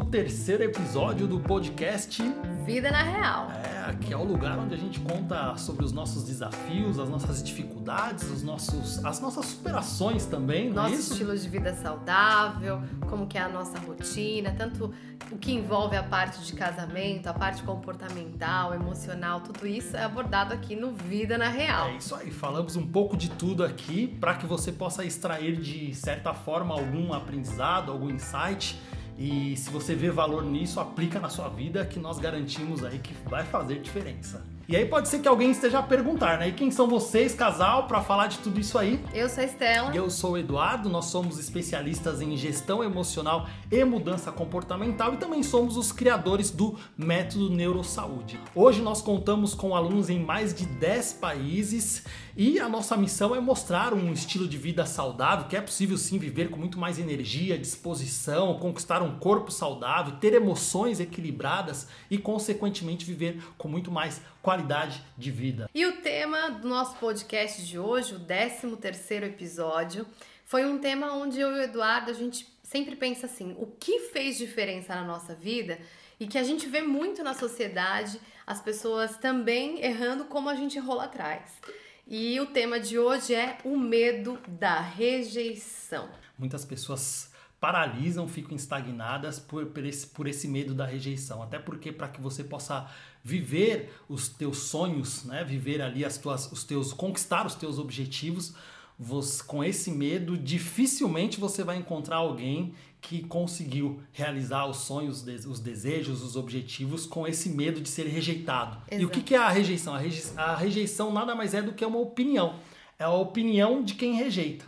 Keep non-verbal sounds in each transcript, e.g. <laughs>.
13 episódio do podcast Vida na Real. É, aqui é o lugar onde a gente conta sobre os nossos desafios, as nossas dificuldades, os nossos, as nossas superações também, é Nosso isso? estilo de vida saudável, como que é a nossa rotina, tanto o que envolve a parte de casamento, a parte comportamental, emocional, tudo isso é abordado aqui no Vida na Real. É isso aí, falamos um pouco de tudo aqui para que você possa extrair de certa forma algum aprendizado, algum insight. E se você vê valor nisso, aplica na sua vida que nós garantimos aí que vai fazer diferença. E aí pode ser que alguém esteja a perguntar, né? E quem são vocês, casal, para falar de tudo isso aí? Eu sou a Estela. Eu sou o Eduardo, nós somos especialistas em gestão emocional e mudança comportamental e também somos os criadores do método Neurosaúde. Hoje nós contamos com alunos em mais de 10 países e a nossa missão é mostrar um estilo de vida saudável, que é possível sim viver com muito mais energia, disposição, conquistar um corpo saudável, ter emoções equilibradas e consequentemente viver com muito mais qualidade de vida. E o tema do nosso podcast de hoje, o 13 terceiro episódio, foi um tema onde eu e o Eduardo, a gente sempre pensa assim, o que fez diferença na nossa vida e que a gente vê muito na sociedade, as pessoas também errando como a gente lá atrás. E o tema de hoje é o medo da rejeição. Muitas pessoas paralisam, ficam estagnadas por, por, esse, por esse medo da rejeição. Até porque para que você possa viver os teus sonhos, né? viver ali as tuas, os teus, conquistar os teus objetivos, você, com esse medo, dificilmente você vai encontrar alguém que conseguiu realizar os sonhos, os desejos, os objetivos com esse medo de ser rejeitado. Exato. E o que é a rejeição? A, reje a rejeição nada mais é do que uma opinião. É a opinião de quem rejeita.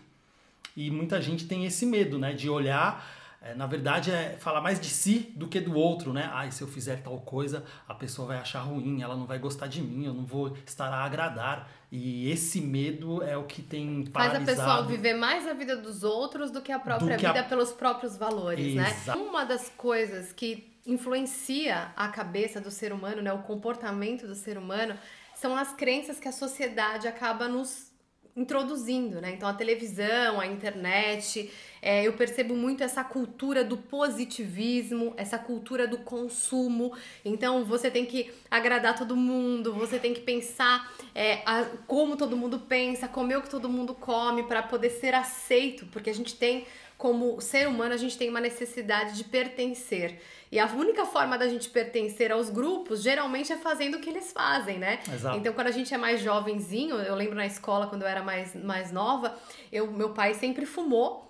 E muita gente tem esse medo, né? De olhar, é, na verdade, é falar mais de si do que do outro, né? Ai, se eu fizer tal coisa, a pessoa vai achar ruim, ela não vai gostar de mim, eu não vou estar a agradar. E esse medo é o que tem paralisado. Faz a pessoa viver mais a vida dos outros do que a própria que vida a... pelos próprios valores, Exato. né? Uma das coisas que influencia a cabeça do ser humano, né? O comportamento do ser humano são as crenças que a sociedade acaba nos introduzindo, né? Então a televisão, a internet, é, eu percebo muito essa cultura do positivismo, essa cultura do consumo. Então você tem que agradar todo mundo, você tem que pensar é, a, como todo mundo pensa, comer o que todo mundo come para poder ser aceito, porque a gente tem como ser humano, a gente tem uma necessidade de pertencer. E a única forma da gente pertencer aos grupos, geralmente, é fazendo o que eles fazem, né? Exato. Então, quando a gente é mais jovenzinho, eu lembro na escola, quando eu era mais, mais nova, eu, meu pai sempre fumou.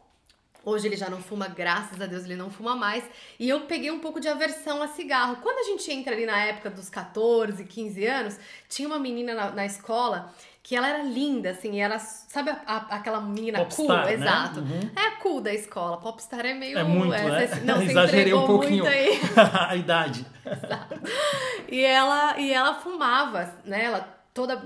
Hoje ele já não fuma, graças a Deus ele não fuma mais. E eu peguei um pouco de aversão a cigarro. Quando a gente entra ali na época dos 14, 15 anos, tinha uma menina na, na escola que ela era linda, assim, ela, sabe a, a, aquela menina Popstar, cool? Né? Exato. Uhum. É a cool da escola. Popstar é meio. É muito, é, né? Você, não, <laughs> Exagerei um pouquinho muito aí. <laughs> a idade. Exato. E ela, e ela fumava, né? Ela toda,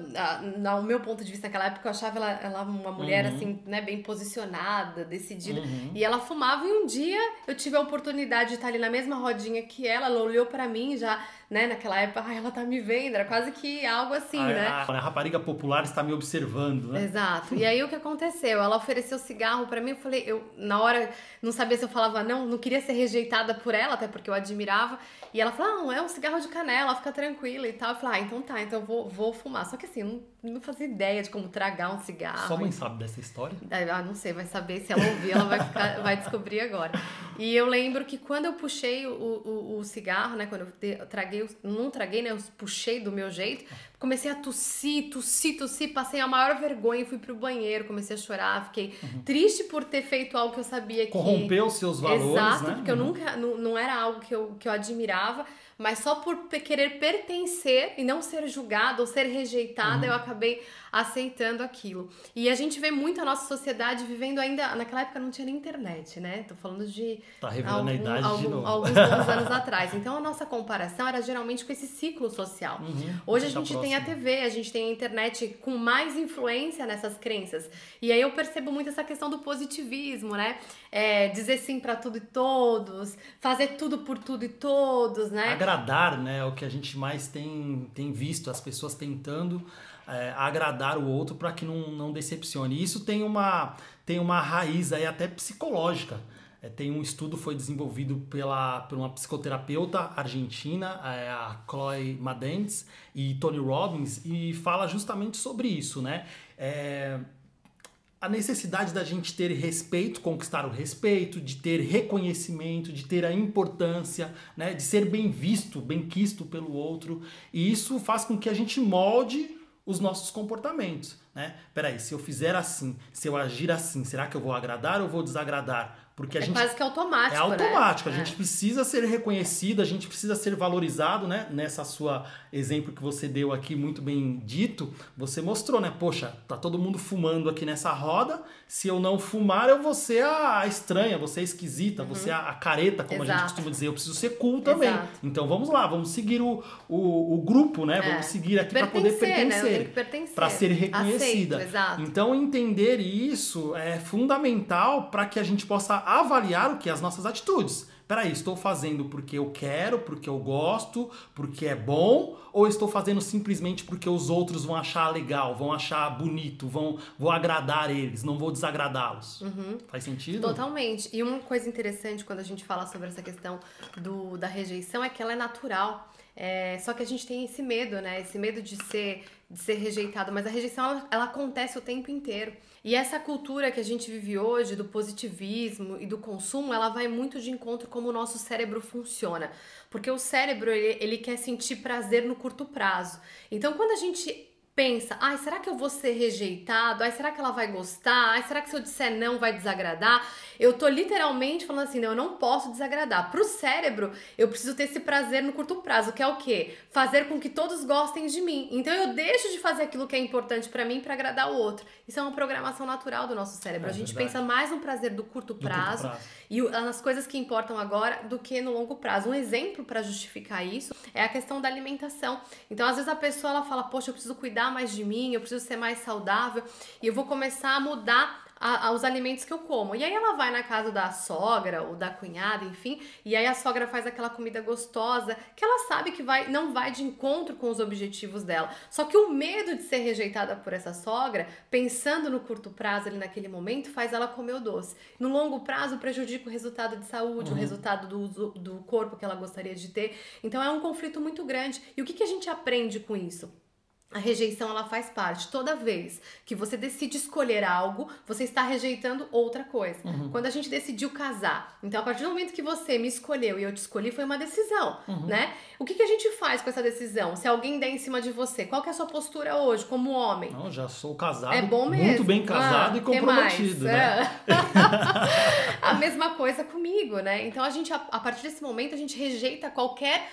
no meu ponto de vista naquela época, eu achava ela, ela uma mulher uhum. assim, né, bem posicionada, decidida. Uhum. E ela fumava e um dia eu tive a oportunidade de estar ali na mesma rodinha que ela, ela olhou para mim já, né, naquela época, ah, ela tá me vendo, era quase que algo assim, a, né? A, a, rapariga popular está me observando, né? Exato. E aí o que aconteceu? Ela ofereceu cigarro para mim, eu falei, eu na hora não sabia se eu falava não, não queria ser rejeitada por ela, até porque eu admirava. E ela falou: não, é um cigarro de canela, fica tranquila e tal. Eu falei: ah, então tá, então eu vou, vou fumar. Só que assim, não, não fazia ideia de como tragar um cigarro. Sua mãe sabe dessa história? Ah, não sei, vai saber. Se ela ouvir, ela vai, ficar, vai descobrir agora. E eu lembro que quando eu puxei o, o, o cigarro, né, quando eu traguei, não traguei, né, eu puxei do meu jeito, comecei a tossir, tossir, tossir, passei a maior vergonha, fui pro banheiro, comecei a chorar, fiquei uhum. triste por ter feito algo que eu sabia que... Corrompeu seus valores, Exato, né? porque uhum. eu nunca, não, não era algo que eu, que eu admirava, mas só por querer pertencer e não ser julgada ou ser rejeitada, uhum. eu acabei aceitando aquilo. E a gente vê muito a nossa sociedade vivendo ainda. Naquela época não tinha nem internet, né? Tô falando de. Tá revelando algum, a idade algum, de novo. Alguns <laughs> anos atrás. Então a nossa comparação era geralmente com esse ciclo social. Uhum, Hoje a gente tem a TV, a gente tem a internet com mais influência nessas crenças. E aí eu percebo muito essa questão do positivismo, né? É, dizer sim para tudo e todos, fazer tudo por tudo e todos, né? Agradar, né? É o que a gente mais tem, tem visto, as pessoas tentando é, agradar o outro para que não, não decepcione. E isso tem uma, tem uma raiz aí até psicológica. É, tem um estudo foi desenvolvido pela, por uma psicoterapeuta argentina, é, a Chloe Madentes e Tony Robbins, e fala justamente sobre isso, né? É, a necessidade da gente ter respeito, conquistar o respeito, de ter reconhecimento, de ter a importância, né, de ser bem visto, bem quisto pelo outro. E isso faz com que a gente molde os nossos comportamentos. Né? Peraí, se eu fizer assim, se eu agir assim, será que eu vou agradar ou vou desagradar? Porque a é gente, quase que automático. É automático. Né? A gente é. precisa ser reconhecido, a gente precisa ser valorizado, né? Nessa sua exemplo que você deu aqui, muito bem dito, você mostrou, né? Poxa, tá todo mundo fumando aqui nessa roda. Se eu não fumar, eu vou ser a estranha, você é esquisita, uhum. você é a careta, como Exato. a gente costuma dizer. Eu preciso ser cool também. Exato. Então vamos lá, vamos seguir o, o, o grupo, né? É. Vamos seguir aqui para poder pertencer. Né? Para ser reconhecida. Aceito, então entender isso é fundamental para que a gente possa avaliar o que? As nossas atitudes. Peraí, estou fazendo porque eu quero, porque eu gosto, porque é bom, ou estou fazendo simplesmente porque os outros vão achar legal, vão achar bonito, vão, vou agradar eles, não vou desagradá-los? Uhum. Faz sentido? Totalmente. E uma coisa interessante quando a gente fala sobre essa questão do, da rejeição é que ela é natural. É, só que a gente tem esse medo, né? Esse medo de ser, de ser rejeitado. Mas a rejeição, ela, ela acontece o tempo inteiro. E essa cultura que a gente vive hoje do positivismo e do consumo, ela vai muito de encontro como o nosso cérebro funciona. Porque o cérebro, ele, ele quer sentir prazer no curto prazo. Então, quando a gente pensa, ai, será que eu vou ser rejeitado? Ai, será que ela vai gostar? Ai, será que se eu disser não vai desagradar? Eu tô literalmente falando assim, não, eu não posso desagradar. Pro cérebro, eu preciso ter esse prazer no curto prazo, que é o quê? Fazer com que todos gostem de mim. Então eu deixo de fazer aquilo que é importante para mim para agradar o outro. Isso é uma programação natural do nosso cérebro. É, a gente verdade. pensa mais no prazer do curto prazo, do curto prazo. e nas coisas que importam agora do que no longo prazo. Um exemplo para justificar isso é a questão da alimentação. Então, às vezes a pessoa ela fala: "Poxa, eu preciso cuidar mais de mim, eu preciso ser mais saudável e eu vou começar a mudar a, aos alimentos que eu como. E aí ela vai na casa da sogra ou da cunhada, enfim, e aí a sogra faz aquela comida gostosa que ela sabe que vai não vai de encontro com os objetivos dela. Só que o medo de ser rejeitada por essa sogra, pensando no curto prazo ali naquele momento, faz ela comer o doce. No longo prazo prejudica o resultado de saúde, uhum. o resultado do, do corpo que ela gostaria de ter. Então é um conflito muito grande. E o que, que a gente aprende com isso? A rejeição ela faz parte. Toda vez que você decide escolher algo, você está rejeitando outra coisa. Uhum. Quando a gente decidiu casar, então a partir do momento que você me escolheu e eu te escolhi, foi uma decisão, uhum. né? O que, que a gente faz com essa decisão? Se alguém der em cima de você, qual que é a sua postura hoje como homem? Não, já sou casado. É bom mesmo. Muito bem casado ah, e comprometido, né? É. <laughs> <laughs> a mesma coisa comigo, né? Então a gente, a, a partir desse momento, a gente rejeita qualquer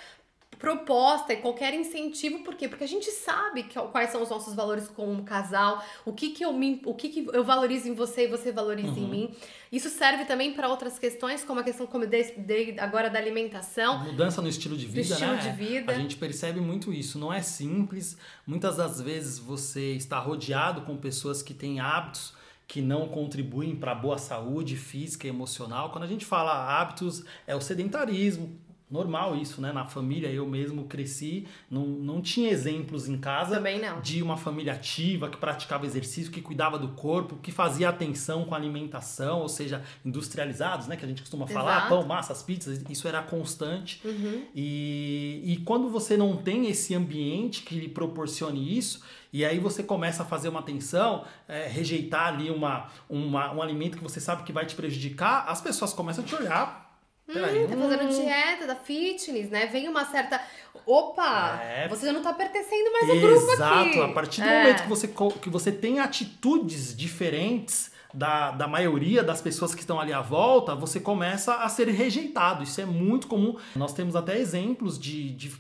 proposta e qualquer incentivo, por quê? Porque a gente sabe que, quais são os nossos valores como casal, o que que eu me, o que que eu valorizo em você e você valoriza uhum. em mim. Isso serve também para outras questões, como a questão como de, de, agora da alimentação. Mudança no estilo de vida, estilo né? De vida. A gente percebe muito isso. Não é simples. Muitas das vezes você está rodeado com pessoas que têm hábitos que não contribuem para a boa saúde física e emocional. Quando a gente fala hábitos, é o sedentarismo, normal isso, né? Na família, eu mesmo cresci, não, não tinha exemplos em casa de uma família ativa, que praticava exercício, que cuidava do corpo, que fazia atenção com a alimentação, ou seja, industrializados, né? Que a gente costuma Exato. falar, pão, massas, pizzas, isso era constante. Uhum. E, e quando você não tem esse ambiente que lhe proporcione isso, e aí você começa a fazer uma atenção, é, rejeitar ali uma, uma, um alimento que você sabe que vai te prejudicar, as pessoas começam a te olhar Hum, tá fazendo dieta, da fitness, né? Vem uma certa. Opa! É. Você já não tá pertencendo mais ao grupo aqui. Exato. A partir do é. momento que você, que você tem atitudes diferentes da, da maioria das pessoas que estão ali à volta, você começa a ser rejeitado. Isso é muito comum. Nós temos até exemplos de, de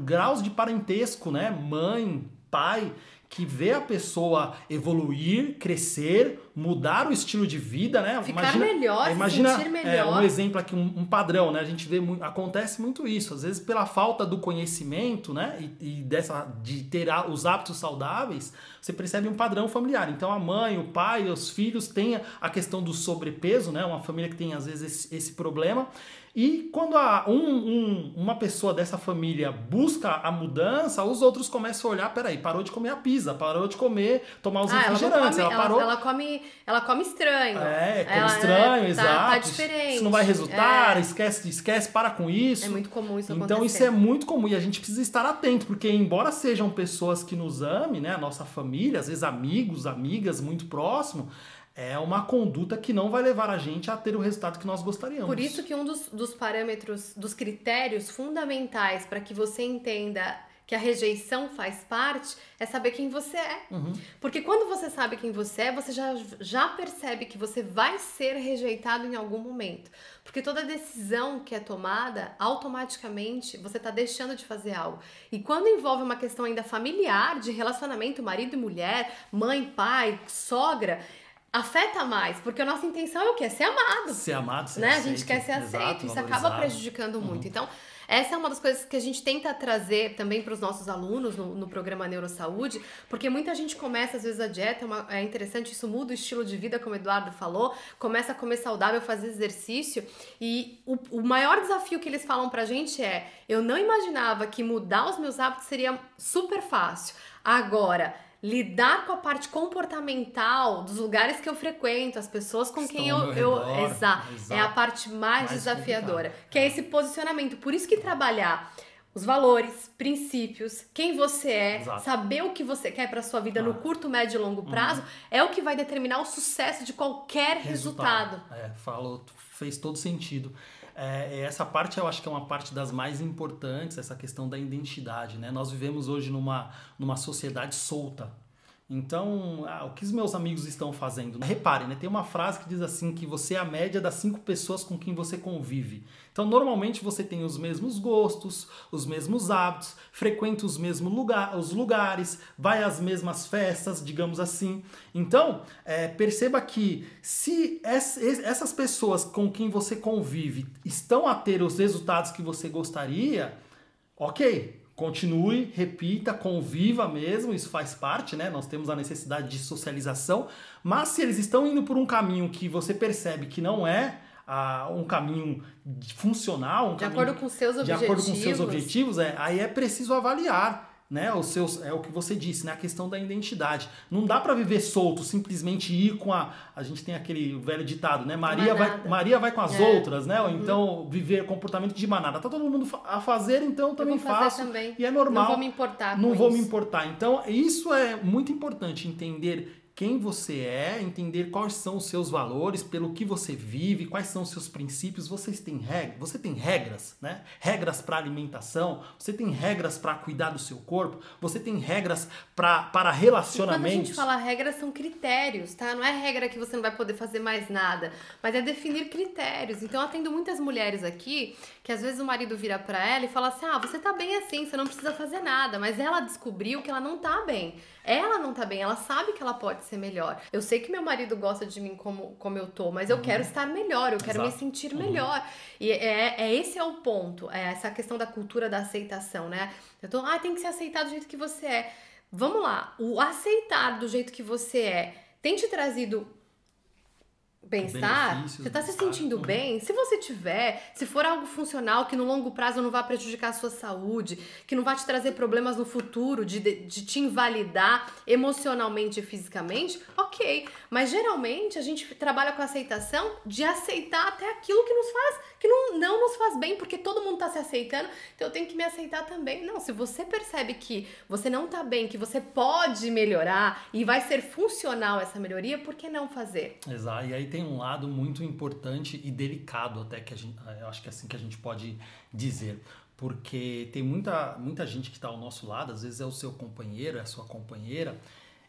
graus de parentesco, né? Mãe, pai, que vê a pessoa evoluir, crescer, mudar o estilo de vida, né? Ficar imagina, melhor, imagina, sentir melhor. É, um exemplo aqui, um, um, padrão, né? A gente vê acontece muito isso, às vezes pela falta do conhecimento, né? E, e, dessa de ter os hábitos saudáveis, você percebe um padrão familiar. Então a mãe, o pai, os filhos têm a questão do sobrepeso, né? Uma família que tem às vezes esse, esse problema E quando a, um, um, uma pessoa dessa família busca a mudança, os outros começam a olhar, peraí, parou de comer a pizza, parou de comer, tomar os ah, refrigerantes, ela, come, ela parou... Ela, ela, come, ela come estranho. É, come ela, estranho, é, exato. Tá, tá diferente. Isso não vai resultar, é. esquece, esquece, para com isso. É muito comum isso Então acontecer. isso é muito comum e a gente precisa estar atento, porque embora sejam pessoas que nos amem, né, a nossa família, às vezes amigos, amigas muito próximos, é uma conduta que não vai levar a gente a ter o resultado que nós gostaríamos. Por isso que um dos, dos parâmetros, dos critérios fundamentais para que você entenda que a rejeição faz parte é saber quem você é. Uhum. Porque quando você sabe quem você é, você já, já percebe que você vai ser rejeitado em algum momento. Porque toda decisão que é tomada, automaticamente você está deixando de fazer algo. E quando envolve uma questão ainda familiar, de relacionamento marido e mulher, mãe, pai, sogra, afeta mais, porque a nossa intenção é o quê? Ser amado. Ser amado, ser né? aceito. A gente quer ser aceito, Exato, isso acaba prejudicando uhum. muito. Então, essa é uma das coisas que a gente tenta trazer também para os nossos alunos no, no, programa Neurosaúde, porque muita gente começa, às vezes, a dieta, é, uma, é, interessante, isso muda o estilo de vida, como o Eduardo falou, começa a comer saudável, fazer exercício, e o, o maior desafio que eles falam pra gente é: eu não imaginava que mudar os meus hábitos seria super fácil. Agora, lidar com a parte comportamental dos lugares que eu frequento, as pessoas com Estão quem eu, eu exato, é a parte mais, mais desafiadora, complicado. que é esse posicionamento. Por isso que trabalhar os valores, princípios, quem você é, Exato. saber o que você quer para sua vida ah. no curto, médio e longo uhum. prazo, uhum. é o que vai determinar o sucesso de qualquer resultado. resultado. É, falou, fez todo sentido. É, essa parte eu acho que é uma parte das mais importantes, essa questão da identidade. Né? Nós vivemos hoje numa, numa sociedade solta. Então, ah, o que os meus amigos estão fazendo? Reparem, né? tem uma frase que diz assim que você é a média das cinco pessoas com quem você convive. Então, normalmente você tem os mesmos gostos, os mesmos hábitos, frequenta os mesmos lugar, os lugares, vai às mesmas festas, digamos assim. Então, é, perceba que se essas pessoas com quem você convive estão a ter os resultados que você gostaria, ok, continue, repita, conviva mesmo, isso faz parte, né? Nós temos a necessidade de socialização, mas se eles estão indo por um caminho que você percebe que não é ah, um caminho funcional, um de caminho, acordo com seus objetivos, de acordo com seus objetivos, é, aí é preciso avaliar né? Os seus é o que você disse, né? A questão da identidade. Não dá para viver solto, simplesmente ir com a a gente tem aquele velho ditado, né? Maria vai Maria vai com as é. outras, né? Ou uhum. então viver comportamento de manada. Tá todo mundo a fazer, então também faço. Também. E é normal. Não vou me importar. Não vou isso. me importar. Então, isso é muito importante entender quem você é, entender quais são os seus valores, pelo que você vive, quais são os seus princípios. Vocês têm regras, você tem regras, né? Regras para alimentação, você tem regras para cuidar do seu corpo, você tem regras pra, para relacionamentos. E quando a gente fala regras, são critérios, tá? Não é regra que você não vai poder fazer mais nada, mas é definir critérios. Então, eu atendo muitas mulheres aqui que às vezes o marido vira para ela e fala assim: "Ah, você tá bem assim, você não precisa fazer nada", mas ela descobriu que ela não tá bem. Ela não tá bem, ela sabe que ela pode ser melhor. Eu sei que meu marido gosta de mim como, como eu tô, mas eu uhum. quero estar melhor, eu quero Exato. me sentir uhum. melhor. E é, é esse é o ponto, é essa questão da cultura da aceitação, né? Eu tô, ah, tem que ser aceitado do jeito que você é. Vamos lá, o aceitar do jeito que você é tem te trazido bem-estar, você está se sentindo uhum. bem? Se você tiver, se for algo funcional que no longo prazo não vai prejudicar a sua saúde, que não vai te trazer problemas no futuro, de, de te invalidar emocionalmente e fisicamente, ok. Mas geralmente a gente trabalha com a aceitação de aceitar até aquilo que nos faz, que não, não nos faz bem, porque todo mundo está se aceitando, então eu tenho que me aceitar também. Não, se você percebe que você não está bem, que você pode melhorar e vai ser funcional essa melhoria, por que não fazer? Exato, e aí tem tem um lado muito importante e delicado até que a gente, eu acho que é assim que a gente pode dizer, porque tem muita, muita gente que está ao nosso lado, às vezes é o seu companheiro, é a sua companheira,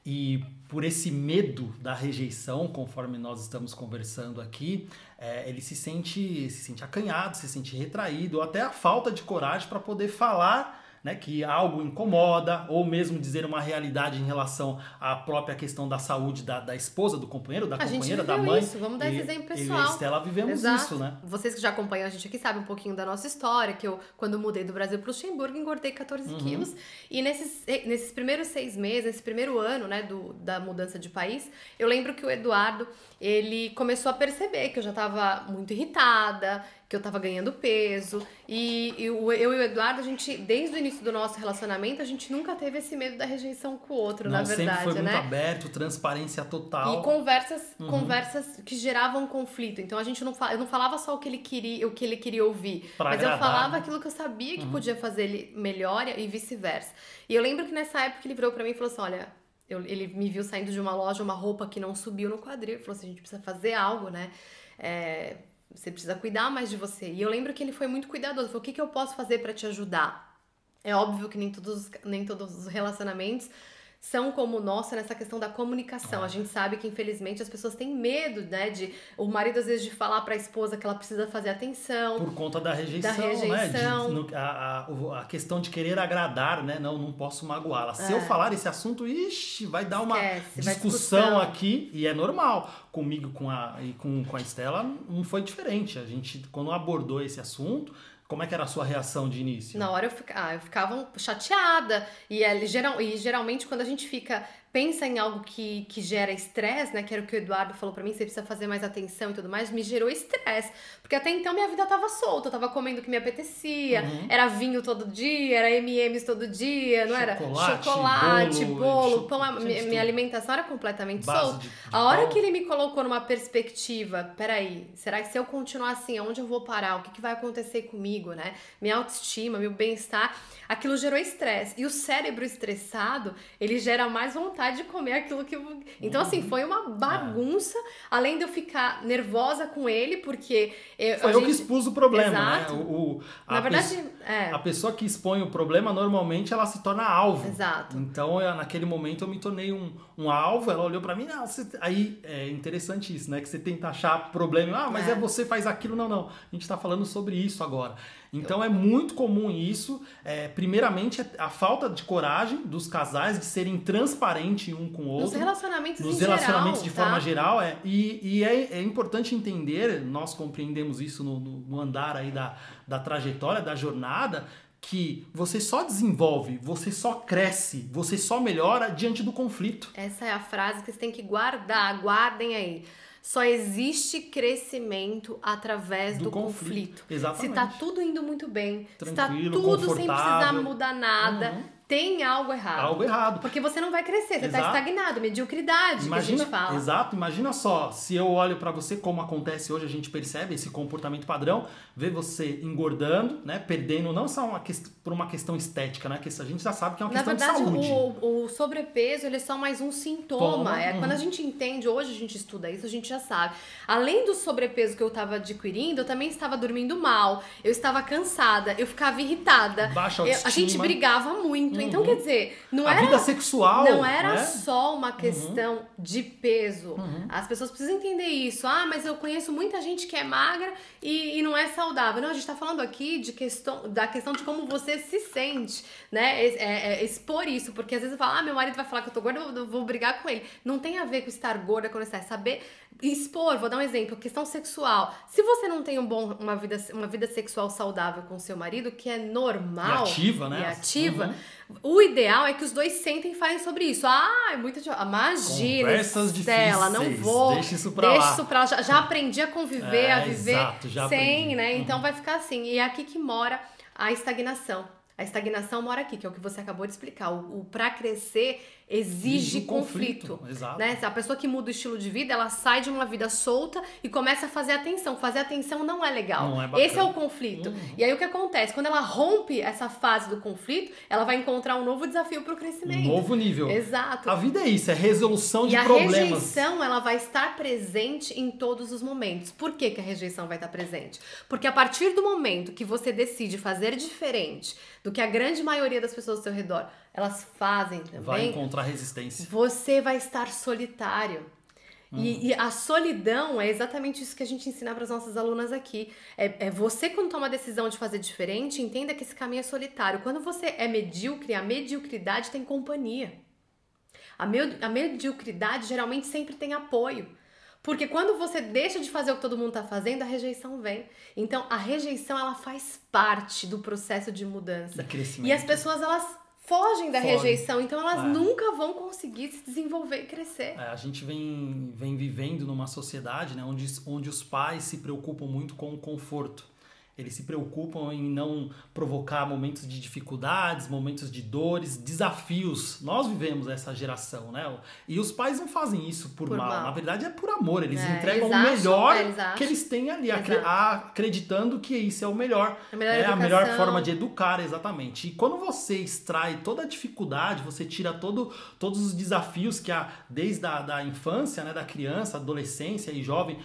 e por esse medo da rejeição, conforme nós estamos conversando aqui, é, ele se sente, se sente acanhado, se sente retraído, ou até a falta de coragem para poder falar né, que algo incomoda, ou mesmo dizer uma realidade em relação à própria questão da saúde da, da esposa, do companheiro, da a companheira, da mãe. Isso. Vamos dar esse exemplo pessoal. Eu e Estela vivemos Exato. isso, né? Vocês que já acompanham a gente aqui sabem um pouquinho da nossa história, que eu, quando mudei do Brasil para o Luxemburgo, engordei 14 uhum. quilos. E nesses, nesses primeiros seis meses, nesse primeiro ano, né, do, da mudança de país, eu lembro que o Eduardo, ele começou a perceber que eu já estava muito irritada, que eu tava ganhando peso. E, e eu, eu e o Eduardo, a gente, desde o início do nosso relacionamento, a gente nunca teve esse medo da rejeição com o outro, Não, na verdade, sempre foi né? muito aberto, transparência total. E conversas, uhum. conversas que geravam conflito. Então a gente não eu não falava só o que ele queria, o que ele queria ouvir, pra mas agradar, eu falava né? aquilo que eu sabia que uhum. podia fazer ele melhor e vice-versa. E eu lembro que nessa época ele virou para mim e falou assim: "Olha, eu, ele me viu saindo de uma loja, uma roupa que não subiu no quadril. Ele falou assim: a gente precisa fazer algo, né? É, você precisa cuidar mais de você. E eu lembro que ele foi muito cuidadoso. Falou: o que, que eu posso fazer para te ajudar? É óbvio que nem todos, nem todos os relacionamentos são como o nosso nessa questão da comunicação. Ah. A gente sabe que, infelizmente, as pessoas têm medo, né? De o marido, às vezes, de falar para a esposa que ela precisa fazer atenção. Por conta da rejeição, da rejeição. né? De, no, a, a, a, questão de querer agradar, né? Não, não posso magoá-la. Se é. eu falar esse assunto, ixi, vai dar uma Esquece, discussão, discussão aqui. E é normal. Comigo com a, e com, com a Estela não foi diferente. A gente, quando abordou esse assunto como é que era a sua reação de início? Na hora eu, fica, ah, eu ficava chateada. E, é, geral, e geralmente quando a gente fica pensa em algo que, que gera estresse, né? Que era o que o Eduardo falou para mim, você precisa fazer mais atenção e tudo mais, me gerou estresse. Porque até então minha vida tava solta, eu tava comendo o que me apetecia, uhum. era vinho todo dia, era MMs todo dia, não Chocolate, era? Chocolate, bolo, bolo pão. A, minha, minha alimentação era completamente solta. A hora que ele me colocou numa perspectiva, peraí, será que se eu continuar assim, aonde eu vou parar? O que, que vai acontecer comigo, né? Minha autoestima, meu bem-estar, aquilo gerou estresse. E o cérebro estressado, ele gera mais vontade vontade de comer aquilo que eu... Então, assim, uhum. foi uma bagunça. Além de eu ficar nervosa com ele, porque... Eu, foi eu gente... que expus o problema, né? Exato. né? O, o Na verdade. É. A pessoa que expõe o problema, normalmente, ela se torna alvo. Exato. Então, eu, naquele momento, eu me tornei um, um alvo. Ela olhou para mim, não, você... aí é interessante isso, né? Que você tenta achar problema. Ah, mas é, é você faz aquilo. Não, não. A gente tá falando sobre isso agora. Então é muito comum isso. É, primeiramente, a falta de coragem dos casais de serem transparentes um com o outro. Nos relacionamentos Nos relacionamentos geral, de tá? forma geral, é. E, e é, é, importante entender, nós compreendemos isso no, no andar aí da, da trajetória, da jornada, que você só desenvolve, você só cresce, você só melhora diante do conflito. Essa é a frase que você tem que guardar, guardem aí. Só existe crescimento através do, do conflito. conflito. Exatamente. Se tá tudo indo muito bem, Tranquilo, se tá tudo sem precisar mudar nada, uhum tem algo errado. Algo errado. Porque você não vai crescer, você está estagnado, mediocridade imagina, que a gente fala. Exato, imagina só, se eu olho para você como acontece hoje, a gente percebe esse comportamento padrão, vê você engordando, né, perdendo não só uma questão, por uma questão estética, né, que a gente já sabe que é uma Na questão verdade, de saúde. O, o sobrepeso, ele é só mais um sintoma. Toma, é, uhum. Quando a gente entende, hoje a gente estuda isso, a gente já sabe. Além do sobrepeso que eu estava adquirindo, eu também estava dormindo mal, eu estava cansada, eu ficava irritada. Baixa autoestima. Eu, a gente brigava muito. Uhum. Então, quer dizer, não a era. vida sexual. Não era né? só uma questão uhum. de peso. Uhum. As pessoas precisam entender isso. Ah, mas eu conheço muita gente que é magra e, e não é saudável. Não, a gente tá falando aqui de questão, da questão de como você se sente, né? É, é, é expor isso, porque às vezes eu falo, ah, meu marido vai falar que eu tô gorda, eu vou, vou brigar com ele. Não tem a ver com estar gorda quando você é saber expor, vou dar um exemplo, questão sexual. Se você não tem um bom, uma, vida, uma vida sexual saudável com seu marido, que é normal. E ativa, né? E ativa. Uhum. O ideal é que os dois sentem e falem sobre isso. Ah, é muito. Imagina. Conversas Stella, não vou. Deixa isso pra deixa lá. Isso pra lá. Já, já aprendi a conviver, é, a viver exato, já sem, aprendi. né? Então uhum. vai ficar assim. E é aqui que mora a estagnação. A estagnação mora aqui, que é o que você acabou de explicar. O, o para crescer exige conflito. conflito. Exato. Né? A pessoa que muda o estilo de vida, ela sai de uma vida solta e começa a fazer atenção. Fazer atenção não é legal. Não é Esse é o conflito. Uhum. E aí o que acontece? Quando ela rompe essa fase do conflito, ela vai encontrar um novo desafio para o crescimento. Um novo nível. Exato. A vida é isso, é resolução de e problemas. E a rejeição, ela vai estar presente em todos os momentos. Por que, que a rejeição vai estar presente? Porque a partir do momento que você decide fazer diferente do que a grande maioria das pessoas ao seu redor elas fazem também. Vai encontrar resistência. Você vai estar solitário. Hum. E, e, a solidão é exatamente isso que a gente ensina para as nossas alunas aqui. É, é, você, quando toma a decisão de fazer diferente, entenda que esse caminho é solitário. Quando você é medíocre, a mediocridade tem companhia. A, a mediocridade geralmente sempre tem apoio. Porque quando você deixa de fazer o que todo mundo está fazendo, a rejeição vem. Então, a rejeição ela faz parte do processo de mudança. E as pessoas elas fogem da Foge. rejeição, então elas é. nunca vão conseguir se desenvolver e crescer. É, a gente vem, vem vivendo numa sociedade né, onde, onde os pais se preocupam muito com o conforto. Eles se preocupam em não provocar momentos de dificuldades, momentos de dores, desafios. Nós vivemos essa geração, né? E os pais não fazem isso por, por mal. mal. Na verdade é por amor. Eles é, entregam eles o melhor é, acham, que eles têm ali, acreditando que isso é o melhor. A melhor, é a melhor forma de educar, exatamente. E quando você extrai toda a dificuldade, você tira todo, todos os desafios que há desde a da infância, né, da criança, adolescência e jovem,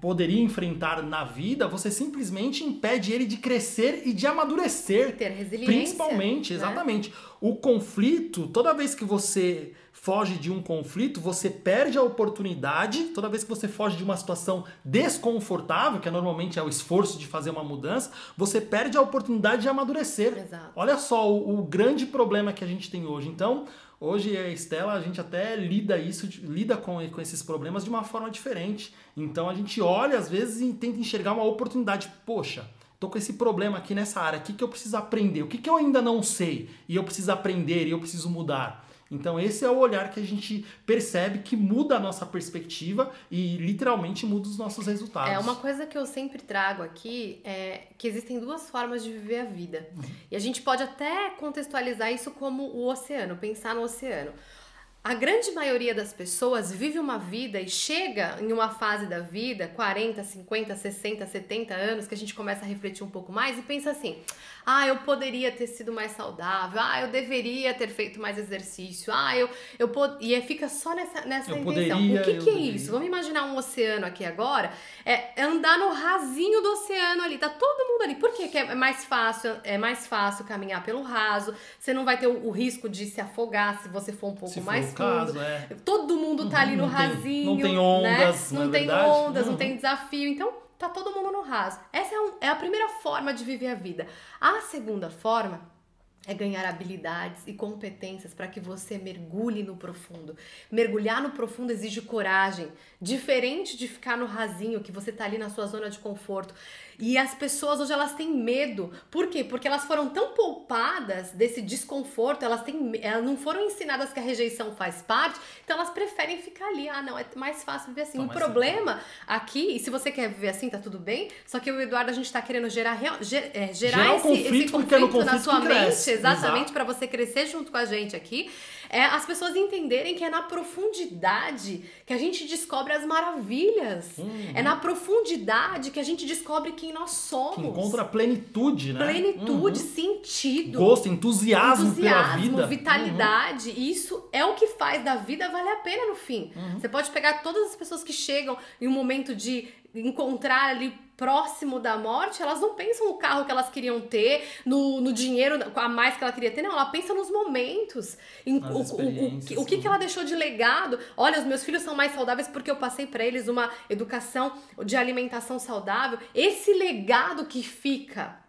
poderia enfrentar na vida, você simplesmente impede ele de crescer e de amadurecer. Ter resiliência. Principalmente, né? exatamente. O conflito, toda vez que você foge de um conflito, você perde a oportunidade. Toda vez que você foge de uma situação desconfortável, que normalmente é o esforço de fazer uma mudança, você perde a oportunidade de amadurecer. Exato. Olha só o, o grande problema que a gente tem hoje. Então, Hoje a Estela, a gente até lida isso, lida com, com esses problemas de uma forma diferente. Então a gente olha às vezes e tenta enxergar uma oportunidade. Poxa, tô com esse problema aqui nessa área, o que, que eu preciso aprender? O que, que eu ainda não sei? E eu preciso aprender e eu preciso mudar. Então esse é o olhar que a gente percebe que muda a nossa perspectiva e literalmente muda os nossos resultados. É uma coisa que eu sempre trago aqui é que existem duas formas de viver a vida. Uhum. E a gente pode até contextualizar isso como o oceano, pensar no oceano. A grande maioria das pessoas vive uma vida e chega em uma fase da vida, 40, 50, 60, 70 anos, que a gente começa a refletir um pouco mais e pensa assim: ah, eu poderia ter sido mais saudável, ah, eu deveria ter feito mais exercício, ah, eu, eu pod... E fica só nessa, nessa eu intenção. Poderia, o que, que é isso? Vamos imaginar um oceano aqui agora, é andar no rasinho do oceano ali, tá todo mundo ali. Por que, é mais fácil? É mais fácil caminhar pelo raso, você não vai ter o, o risco de se afogar se você for um pouco se mais Caso, é. Todo mundo tá ali no não rasinho. Tem, não tem ondas, né? Não, não é tem verdade? ondas, uhum. não tem desafio. Então, tá todo mundo no raso. Essa é, um, é a primeira forma de viver a vida. A segunda forma é ganhar habilidades e competências para que você mergulhe no profundo. Mergulhar no profundo exige coragem, diferente de ficar no rasinho, que você tá ali na sua zona de conforto. E as pessoas hoje elas têm medo. Por quê? Porque elas foram tão poupadas desse desconforto, elas têm elas não foram ensinadas que a rejeição faz parte, então elas preferem ficar ali. Ah, não, é mais fácil viver assim. Tá o problema aqui, e se você quer viver assim, tá tudo bem, só que o Eduardo a gente tá querendo gerar ger, é, gerar, esse, conflito, esse conflito, conflito na sua mente, exatamente para você crescer junto com a gente aqui é as pessoas entenderem que é na profundidade que a gente descobre as maravilhas. Uhum. É na profundidade que a gente descobre quem nós somos. Que encontra plenitude, né? Plenitude, uhum. sentido. Gosto, entusiasmo, entusiasmo pela vida. vitalidade. Uhum. Isso é o que faz da vida valer a pena no fim. Uhum. Você pode pegar todas as pessoas que chegam em um momento de encontrar ali próximo da morte, elas não pensam no carro que elas queriam ter, no, no dinheiro a mais que ela queria ter, não, ela pensa nos momentos, em o, o, o, o, que, que ela deixou de legado. Olha, os meus filhos são mais saudáveis porque eu passei para eles uma educação de alimentação saudável. Esse legado que fica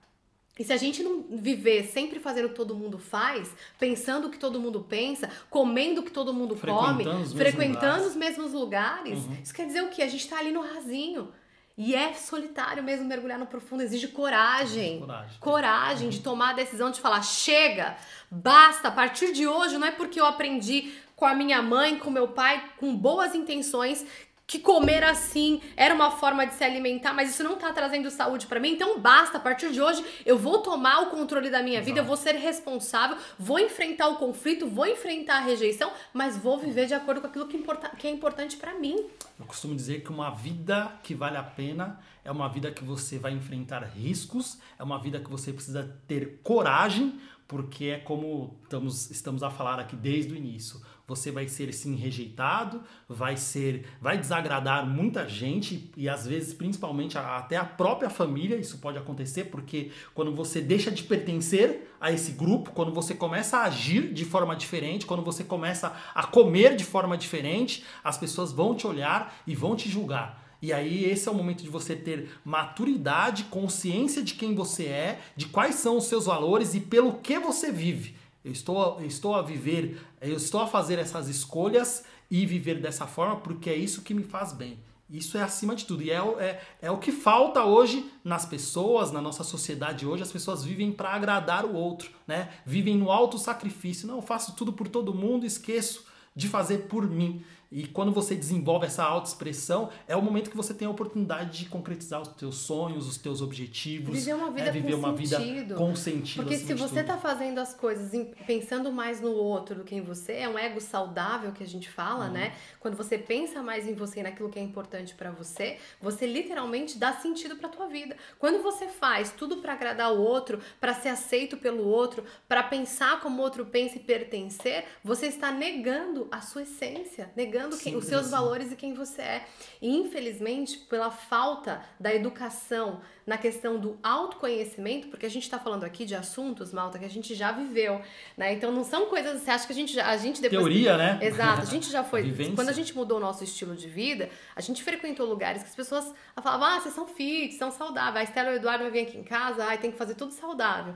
e se a gente não viver sempre fazendo o que todo mundo faz, pensando o que todo mundo pensa, comendo o que todo mundo come, os frequentando os mesmos lugares, uhum. isso quer dizer o quê? A gente tá ali no rasinho. E é solitário mesmo mergulhar no profundo, exige coragem. Coragem, coragem de tomar a decisão de falar: chega, basta, a partir de hoje, não é porque eu aprendi com a minha mãe, com meu pai, com boas intenções, que comer assim era uma forma de se alimentar, mas isso não tá trazendo saúde para mim, então basta, a partir de hoje eu vou tomar o controle da minha vida, eu vou ser responsável, vou enfrentar o conflito, vou enfrentar a rejeição, mas vou viver de acordo com aquilo que, importa, que é importante para mim. Eu costumo dizer que uma vida que vale a pena é uma vida que você vai enfrentar riscos, é uma vida que você precisa ter coragem, porque é como estamos, estamos a falar aqui desde o início você vai ser sim rejeitado, vai ser, vai desagradar muita gente e às vezes principalmente até a própria família, isso pode acontecer porque quando você deixa de pertencer a esse grupo, quando você começa a agir de forma diferente, quando você começa a comer de forma diferente, as pessoas vão te olhar e vão te julgar. E aí esse é o momento de você ter maturidade, consciência de quem você é, de quais são os seus valores e pelo que você vive. Eu estou, estou a viver, eu estou a fazer essas escolhas e viver dessa forma porque é isso que me faz bem. Isso é acima de tudo. E é, é, é o que falta hoje nas pessoas, na nossa sociedade hoje. As pessoas vivem para agradar o outro, né? Vivem no alto sacrifício. Não, eu faço tudo por todo mundo, esqueço de fazer por mim. E quando você desenvolve essa autoexpressão, é o momento que você tem a oportunidade de concretizar os teus sonhos, os teus objetivos. Viver uma vida, é, viver com, uma sentido. vida com sentido. Porque se você está fazendo as coisas pensando mais no outro do que em você, é um ego saudável que a gente fala, uhum. né? Quando você pensa mais em você e naquilo que é importante para você, você literalmente dá sentido para tua vida. Quando você faz tudo para agradar o outro, para ser aceito pelo outro, para pensar como o outro pensa e pertencer, você está negando a sua essência, negando quem, os seus valores e quem você é. E infelizmente, pela falta da educação na questão do autoconhecimento, porque a gente está falando aqui de assuntos, Malta, que a gente já viveu, né? Então não são coisas, você acha que a gente já, a gente depois teoria, né? <laughs> Exato, a gente já <laughs> foi, quando a gente mudou o nosso estilo de vida, a gente frequentou lugares que as pessoas falavam: "Ah, vocês são fit, são saudáveis". A Estela e o Eduardo vir aqui em casa, ai, tem que fazer tudo saudável.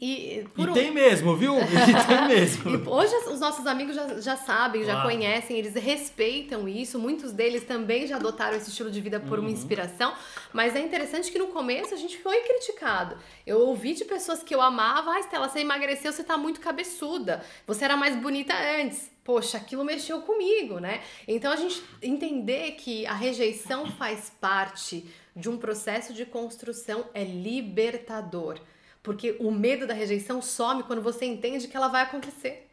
E, e um... tem mesmo, viu? <laughs> E tem <laughs> mesmo. e hoje os nossos amigos já, já sabem, já conhecem, eles respeitam isso. Muitos deles também já adotaram esse estilo de vida por uhum. uma inspiração. Mas é interessante que no começo a gente foi criticado. Eu ouvi de pessoas que eu amava, ah, Estela, você emagreceu, você tá muito cabeçuda. Você era mais bonita antes. Poxa, aquilo mexeu comigo, né? Então a gente entender que a rejeição faz parte de um processo de construção é libertador. Porque o medo da rejeição some quando você entende que ela vai acontecer.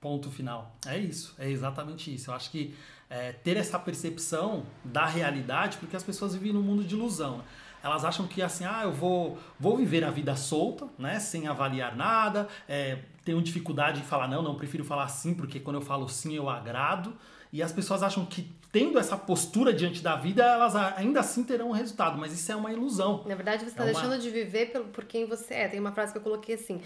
Ponto final. É isso, é exatamente isso. Eu acho que é, ter essa percepção da realidade, porque as pessoas vivem num mundo de ilusão. Elas acham que assim, ah, eu vou, vou viver a vida solta, né, sem avaliar nada, é, tenho dificuldade em falar não, não, prefiro falar sim, porque quando eu falo sim eu agrado. E as pessoas acham que tendo essa postura diante da vida, elas ainda assim terão um resultado, mas isso é uma ilusão. Na verdade, você está é uma... deixando de viver por quem você é. Tem uma frase que eu coloquei assim: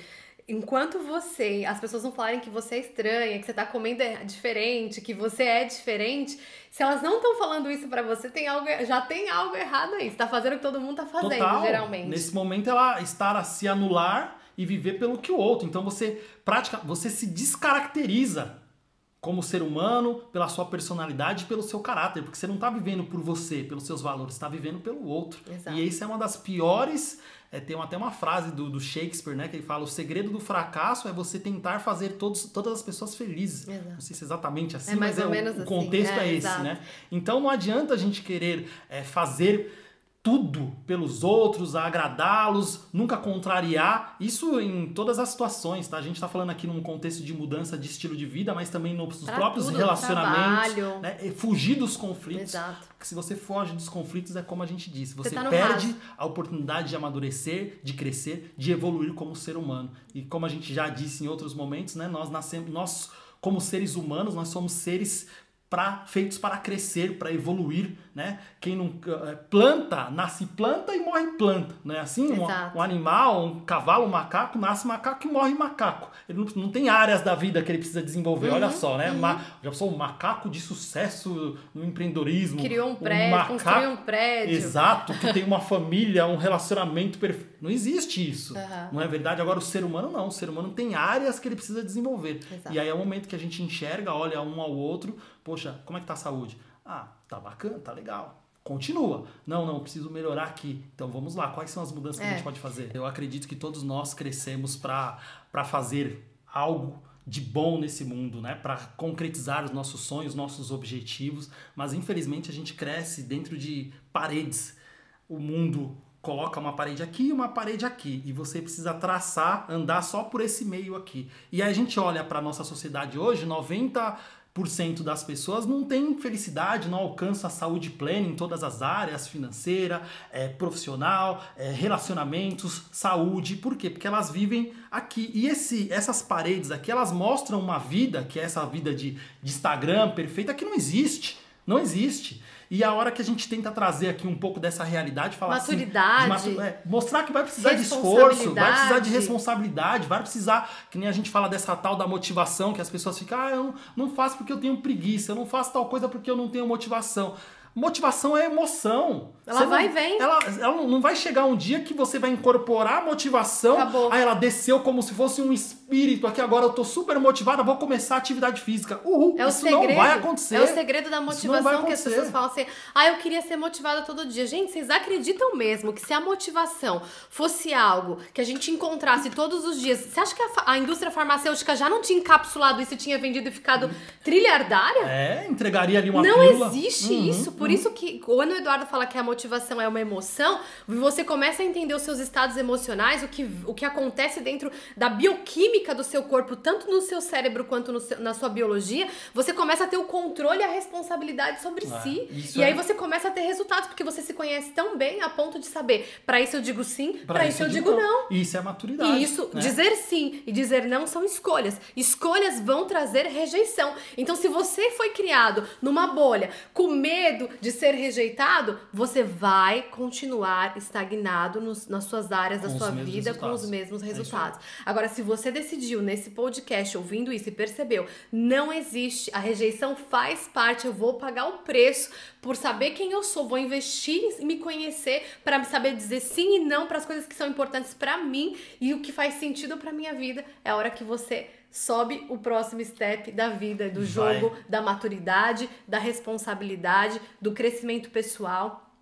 enquanto você, as pessoas não falarem que você é estranha, que você tá comendo é diferente, que você é diferente, se elas não estão falando isso para você, tem algo, já tem algo errado aí. Você tá fazendo o que todo mundo tá fazendo, Total. geralmente. Nesse momento ela estar a se anular e viver pelo que o outro. Então você pratica, você se descaracteriza como ser humano, pela sua personalidade, pelo seu caráter, porque você não está vivendo por você, pelos seus valores, está vivendo pelo outro. Exato. E isso é uma das piores. É, tem até uma frase do, do, Shakespeare, né, que ele fala: o segredo do fracasso é você tentar fazer todos, todas as pessoas felizes. Exato. Não sei se é exatamente assim, é mas é, o, o, assim. contexto é, é esse, exato. né? Então não adianta a gente querer é, fazer tudo pelos outros, a agradá-los, nunca contrariar. Isso em todas as situações, tá? A gente está falando aqui num contexto de mudança de estilo de vida, mas também nos pra próprios tudo, relacionamentos. Né? Fugir dos conflitos. Exato. Porque se você foge dos conflitos, é como a gente disse, você, você tá perde raso. a oportunidade de amadurecer, de crescer, de evoluir como ser humano. E como a gente já disse em outros momentos, né? Nós nascemos, nós como seres humanos, nós somos seres pra, feitos para crescer, para evoluir, né? Quem não eh, planta, nasce planta e morre planta, né? Assim, um, um, animal, um cavalo, um macaco, nasce macaco e morre macaco. Ele não, não tem áreas da vida que ele precisa desenvolver. Uhum, Olha só, né? Uhum. Ma, já sou um macaco de sucesso no empreendedorismo. Criou um prédio, um macaco, construiu um prédio. Exato, que tem uma <laughs> família, um relacionamento perfeito. Não existe isso. Uhum. Não é verdade? Agora, o ser humano não. O ser humano tem áreas que ele precisa desenvolver. Exato. E aí é o momento que a gente enxerga, olha um ao outro Poxa, como é que tá a saúde? Ah, tá bacana, tá legal. Continua. Não, não, preciso melhorar aqui. Então vamos lá, quais são as mudanças que a gente é. pode fazer? Eu acredito que todos nós crescemos para fazer algo de bom nesse mundo, né? Para concretizar os nossos sonhos, nossos objetivos, mas infelizmente a gente cresce dentro de paredes. O mundo coloca uma parede aqui e uma parede aqui, e você precisa traçar, andar só por esse meio aqui. E aí a gente olha para nossa sociedade hoje, 90 das pessoas não tem felicidade, não alcança a saúde plena em todas as áreas, financeira, é, profissional, é, relacionamentos, saúde. Por quê? Porque elas vivem aqui. E esse, essas paredes aqui, elas mostram uma vida, que é essa vida de, de Instagram perfeita, que não existe. Não existe. E a hora que a gente tenta trazer aqui um pouco dessa realidade, falar assim, Maturidade. assim, é, mostrar que vai precisar de esforço, vai precisar de responsabilidade, vai precisar, que nem a gente fala dessa tal da motivação, que as pessoas ficam, ah, eu não, não faço porque eu tenho preguiça, eu não faço tal coisa porque eu não tenho motivação. Motivação é emoção. Ela você vai e vem. Ela, ela não vai chegar um dia que você vai incorporar a motivação. Acabou. Aí ela desceu como se fosse um espírito aqui. Agora eu tô super motivada, vou começar a atividade física. Uhul, é o isso segredo, não vai acontecer. É o segredo da motivação que as pessoas falam assim: ah, eu queria ser motivada todo dia. Gente, vocês acreditam mesmo que se a motivação fosse algo que a gente encontrasse todos os dias, você acha que a, a indústria farmacêutica já não tinha encapsulado isso e tinha vendido e ficado trilhardária? É, entregaria ali uma Não pílula. existe uhum, isso. Por uhum. isso que quando o Eduardo fala que a motivação é uma emoção, você começa a entender os seus estados emocionais, o que, o que acontece dentro da bioquímica do seu corpo, tanto no seu cérebro quanto seu, na sua biologia, você começa a ter o controle e a responsabilidade sobre ah, si. E é... aí você começa a ter resultados, porque você se conhece tão bem a ponto de saber, para isso eu digo sim, para isso, isso eu digo não. não. Isso é maturidade. E isso, né? dizer sim e dizer não são escolhas. Escolhas vão trazer rejeição. Então, se você foi criado numa bolha com medo de ser rejeitado, você vai continuar estagnado nos, nas suas áreas com da sua vida resultados. com os mesmos resultados. É Agora, se você decidiu nesse podcast ouvindo isso e percebeu, não existe, a rejeição faz parte, eu vou pagar o preço por saber quem eu sou, vou investir em me conhecer para saber dizer sim e não para as coisas que são importantes para mim e o que faz sentido para minha vida. É a hora que você sobe o próximo step da vida, do Vai. jogo, da maturidade, da responsabilidade, do crescimento pessoal.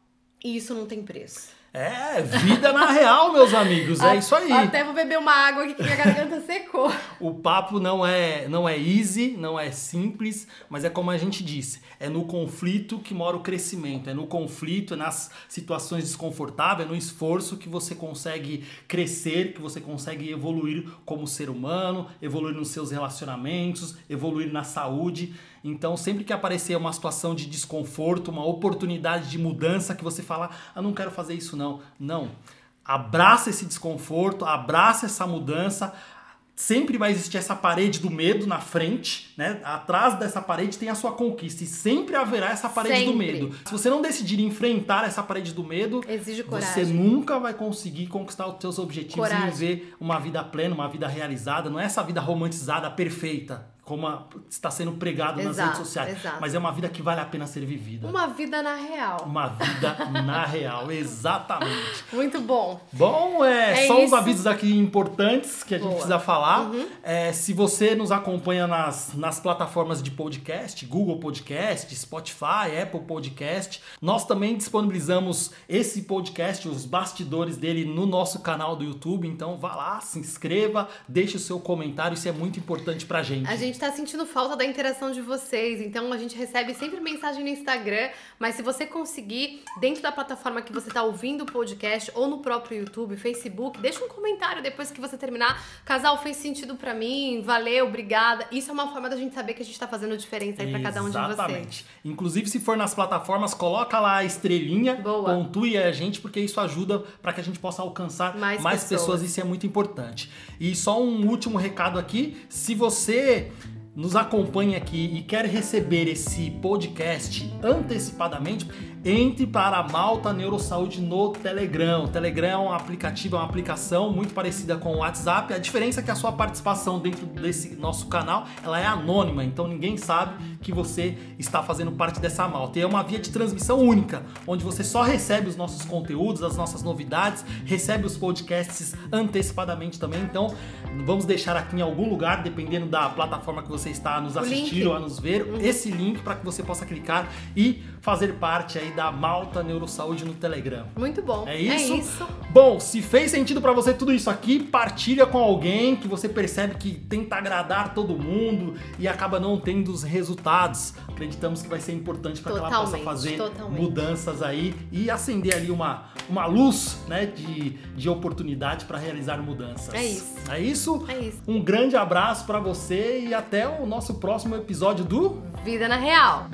E isso não tem preço. É, vida na real, meus amigos. É isso aí. Até vou beber uma água aqui que minha garganta secou. O papo não é, não é easy, não é simples, mas é como a gente disse: é no conflito que mora o crescimento, é no conflito, é nas situações desconfortáveis, é no esforço que você consegue crescer, que você consegue evoluir como ser humano, evoluir nos seus relacionamentos, evoluir na saúde. Então, sempre que aparecer uma situação de desconforto, uma oportunidade de mudança que você fala, ah, não quero fazer isso não. Não. Abraça esse desconforto, abraça essa mudança, sempre vai existir essa parede do medo na frente, né? Atrás dessa parede tem a sua conquista e sempre haverá essa parede sempre. do medo. Se você não decidir enfrentar essa parede do medo, você nunca vai conseguir conquistar os seus objetivos coragem. e viver uma vida plena, uma vida realizada, não é essa vida romantizada perfeita como a, está sendo pregado exato, nas redes sociais. Exato. Mas é uma vida que vale a pena ser vivida. Uma vida na real. Uma vida na real, <laughs> exatamente. Muito bom. Bom, é, é só isso. os avisos aqui importantes que a Boa. gente precisa falar. Uhum. É, se você nos acompanha nas, nas plataformas de podcast, Google Podcast, Spotify, Apple Podcast, nós também disponibilizamos esse podcast, os bastidores dele, no nosso canal do YouTube. Então vá lá, se inscreva, deixe o seu comentário, isso é muito importante pra gente. A gente gente tá sentindo falta da interação de vocês, então a gente recebe sempre mensagem no Instagram, mas se você conseguir, dentro da plataforma que você tá ouvindo o podcast, ou no próprio YouTube, Facebook, deixa um comentário depois que você terminar. Casal, fez sentido para mim, valeu, obrigada. Isso é uma forma da gente saber que a gente tá fazendo diferença aí pra cada um de vocês. Exatamente. Inclusive, se for nas plataformas, coloca lá a estrelinha, Boa. pontue a gente, porque isso ajuda para que a gente possa alcançar mais, mais pessoas. pessoas. Isso é muito importante. E só um último recado aqui, se você nos acompanha aqui e quer receber esse podcast antecipadamente, entre para a Malta Neurosaúde no Telegram. O Telegram é um aplicativo, é uma aplicação muito parecida com o WhatsApp. A diferença é que a sua participação dentro desse nosso canal ela é anônima, então ninguém sabe que você está fazendo parte dessa Malta. E é uma via de transmissão única, onde você só recebe os nossos conteúdos, as nossas novidades, recebe os podcasts antecipadamente também. Então, vamos deixar aqui em algum lugar, dependendo da plataforma que você está a nos assistir ou a nos ver, uhum. esse link para que você possa clicar e fazer parte aí da Malta Neurosaúde no Telegram. Muito bom. É isso? É isso. Bom, se fez sentido para você tudo isso aqui, partilha com alguém que você percebe que tenta agradar todo mundo e acaba não tendo os resultados. Acreditamos que vai ser importante para que ela possa fazer totalmente. mudanças aí e acender ali uma, uma luz né, de, de oportunidade para realizar mudanças. É isso. É isso? É isso. Um grande abraço para você e até o nosso próximo episódio do Vida na Real.